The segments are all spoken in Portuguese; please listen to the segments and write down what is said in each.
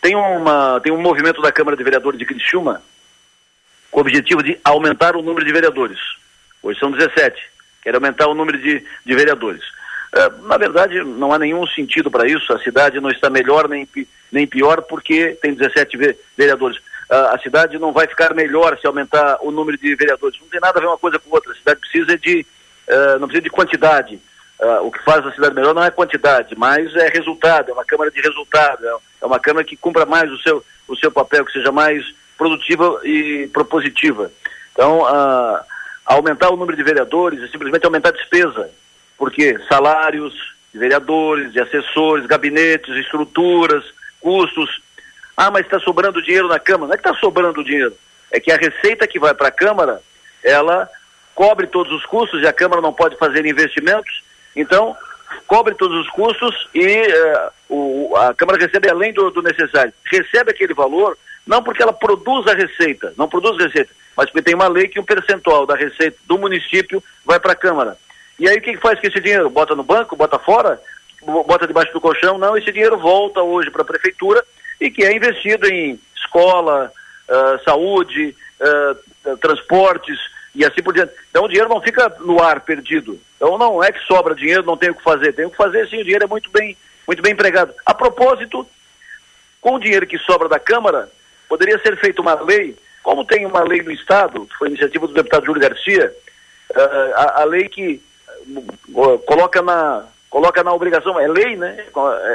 Tem, uma, tem um movimento da Câmara de Vereadores de Criciúma com o objetivo de aumentar o número de vereadores. Hoje são 17. Quer aumentar o número de, de vereadores. Uh, na verdade, não há nenhum sentido para isso. A cidade não está melhor nem, nem pior porque tem 17 vereadores. Uh, a cidade não vai ficar melhor se aumentar o número de vereadores. Não tem nada a ver uma coisa com outra. A cidade precisa de, uh, não precisa de quantidade. O que faz a cidade melhor não é quantidade, mas é resultado. É uma Câmara de resultado. É, é uma Câmara que cumpra mais o seu, o seu papel, que seja mais produtiva e propositiva. Então, aumentar o número de vereadores é simplesmente aumentar a despesa. Porque salários de vereadores, de assessores, gabinetes, estruturas, custos. Ah, mas está sobrando dinheiro na Câmara. Não é que está sobrando dinheiro. É que a receita que vai para a Câmara, ela cobre todos os custos e a Câmara não pode fazer investimentos. Então, cobre todos os custos e uh, o, a Câmara recebe além do, do necessário. Recebe aquele valor não porque ela produz a receita, não produz receita, mas porque tem uma lei que um percentual da receita do município vai para a Câmara. E aí o que, que faz com esse dinheiro? Bota no banco, bota fora, bota debaixo do colchão? Não, esse dinheiro volta hoje para a prefeitura e que é investido em escola, uh, saúde, uh, transportes e assim por diante. Então o dinheiro não fica no ar perdido. Então não é que sobra dinheiro, não tem o que fazer. Tem o que fazer sim, o dinheiro é muito bem, muito bem empregado. A propósito, com o dinheiro que sobra da Câmara, poderia ser feita uma lei, como tem uma lei no Estado, foi iniciativa do deputado Júlio Garcia, uh, a, a, lei que uh, coloca na coloca na obrigação, é lei, né?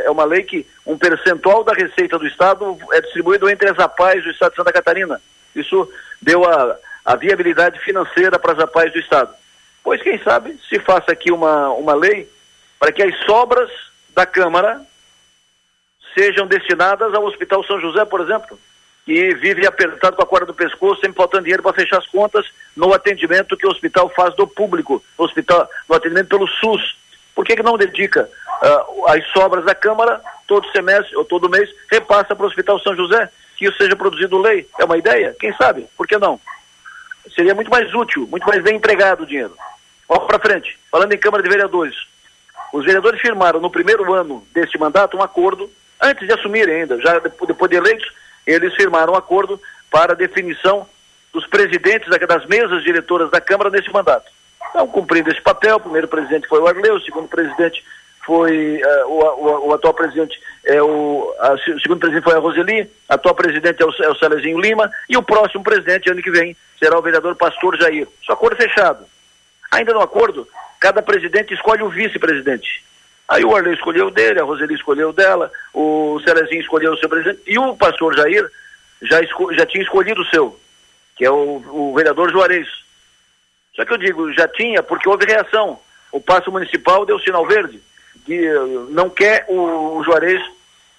É uma lei que um percentual da receita do Estado é distribuído entre as APAES do Estado de Santa Catarina. Isso deu a, a viabilidade financeira para as APAES do Estado. Pois quem sabe se faça aqui uma, uma lei para que as sobras da Câmara sejam destinadas ao Hospital São José, por exemplo que vive apertado com a corda do pescoço, sempre faltando dinheiro para fechar as contas no atendimento que o hospital faz do público, no hospital, no atendimento pelo SUS. Por que, que não dedica uh, as sobras da Câmara, todo semestre ou todo mês, repassa para o Hospital São José, que isso seja produzido lei? É uma ideia? Quem sabe? Por que não? Seria muito mais útil, muito mais bem empregado o dinheiro. Vamos para frente. Falando em Câmara de Vereadores. Os vereadores firmaram no primeiro ano deste mandato um acordo, antes de assumirem ainda, já depois de eleitos, eles firmaram um acordo para a definição dos presidentes das mesas diretoras da Câmara nesse mandato. Então, cumprindo esse papel, o primeiro presidente foi o Arleu, o segundo presidente foi uh, o, o, o, atual presidente é o, a, o segundo presidente foi a Roseli, atual presidente é o, é o Celezinho Lima e o próximo presidente ano que vem será o vereador Pastor Jair. Só acordo fechado. Ainda no acordo, cada presidente escolhe o vice-presidente. Aí o Arley escolheu dele, a Roseli escolheu dela, o Celezinho escolheu o seu presidente, e o pastor Jair já, já tinha escolhido o seu, que é o, o vereador Juarez. Só que eu digo, já tinha, porque houve reação. O passo municipal deu sinal verde, que não quer o, Juarez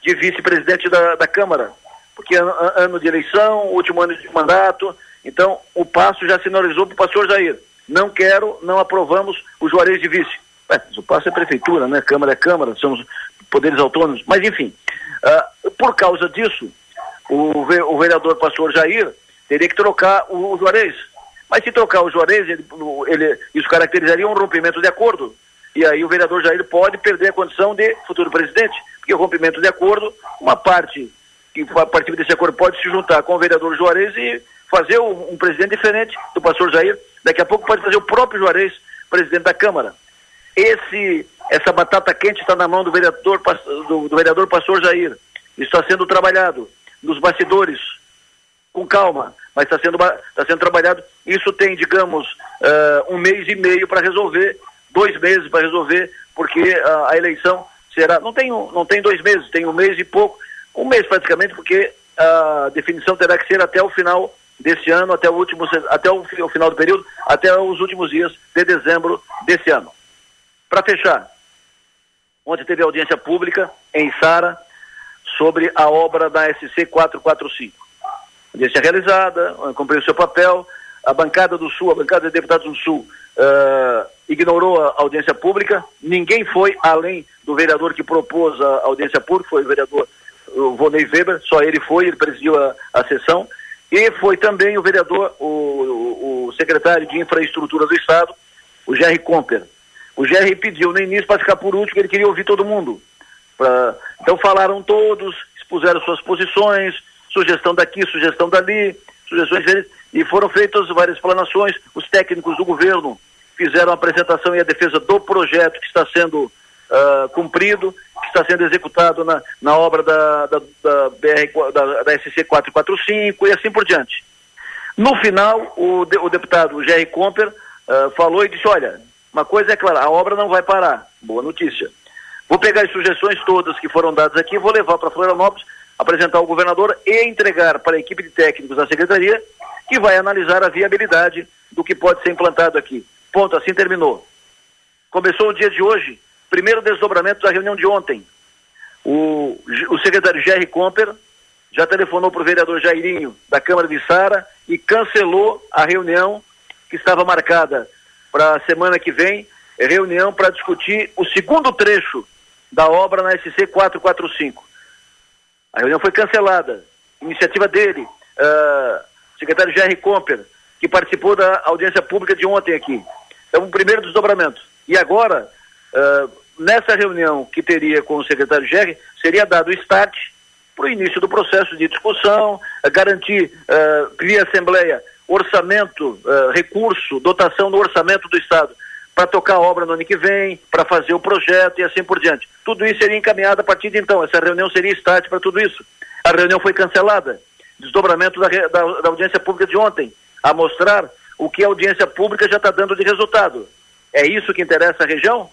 de vice-presidente da, da Câmara, porque ano, ano de eleição, último ano de mandato, então o passo já sinalizou para o pastor Jair. Não quero, não aprovamos o Juarez de vice. É, o passo é prefeitura, né? Câmara é Câmara, somos poderes autônomos. Mas, enfim, uh, por causa disso, o, o vereador pastor Jair teria que trocar o, o Juarez. Mas se trocar o Juarez, ele, ele, isso caracterizaria um rompimento de acordo. E aí o vereador Jair pode perder a condição de futuro presidente. Porque o rompimento de acordo, uma parte que a partir desse acordo pode se juntar com o vereador Juarez e fazer um, um presidente diferente do pastor Jair. Daqui a pouco pode fazer o próprio Juarez presidente da Câmara. Esse, essa batata quente está na mão do vereador, do, do vereador pastor Jair. Está sendo trabalhado nos bastidores, com calma, mas está sendo, está sendo trabalhado. Isso tem, digamos, uh, um mês e meio para resolver, dois meses para resolver, porque uh, a eleição será. Não tem, não tem dois meses, tem um mês e pouco, um mês praticamente, porque a definição terá que ser até o final desse ano, até o último, até o, o final do período, até os últimos dias de dezembro desse ano. Para fechar, ontem teve audiência pública em Sara sobre a obra da SC 445. Audiência realizada, cumpriu seu papel. A bancada do Sul, a bancada de deputados do Sul, uh, ignorou a audiência pública. Ninguém foi além do vereador que propôs a audiência pública, foi o vereador o Vonei Weber, só ele foi, ele presidiu a, a sessão. E foi também o vereador, o, o, o secretário de Infraestrutura do Estado, o Jerry Comper. O GR pediu no início para ficar por último, ele queria ouvir todo mundo. Pra... Então falaram todos, expuseram suas posições, sugestão daqui, sugestão dali, sugestões diferentes, e foram feitas várias explanações. Os técnicos do governo fizeram a apresentação e a defesa do projeto que está sendo uh, cumprido, que está sendo executado na, na obra da, da, da, BR, da, da SC 445 e assim por diante. No final, o, de, o deputado Jerry Comper uh, falou e disse, olha, uma coisa é clara, a obra não vai parar. Boa notícia. Vou pegar as sugestões todas que foram dadas aqui, vou levar para Florianópolis, apresentar ao governador e entregar para a equipe de técnicos da secretaria, que vai analisar a viabilidade do que pode ser implantado aqui. Ponto, assim terminou. Começou o dia de hoje, primeiro desdobramento da reunião de ontem. O, o secretário Jerry Comper já telefonou para o vereador Jairinho, da Câmara de Sara, e cancelou a reunião que estava marcada para a semana que vem, reunião para discutir o segundo trecho da obra na SC 445. A reunião foi cancelada. Iniciativa dele, uh, secretário Jerry Comper, que participou da audiência pública de ontem aqui. Então, o primeiro desdobramento. E agora, uh, nessa reunião que teria com o secretário Jerry, seria dado o start para o início do processo de discussão, uh, garantir uh, via Assembleia orçamento, recurso, dotação no orçamento do Estado para tocar a obra no ano que vem, para fazer o projeto e assim por diante. Tudo isso seria encaminhado a partir de então. Essa reunião seria start para tudo isso. A reunião foi cancelada. Desdobramento da, da, da audiência pública de ontem, a mostrar o que a audiência pública já está dando de resultado. É isso que interessa a região?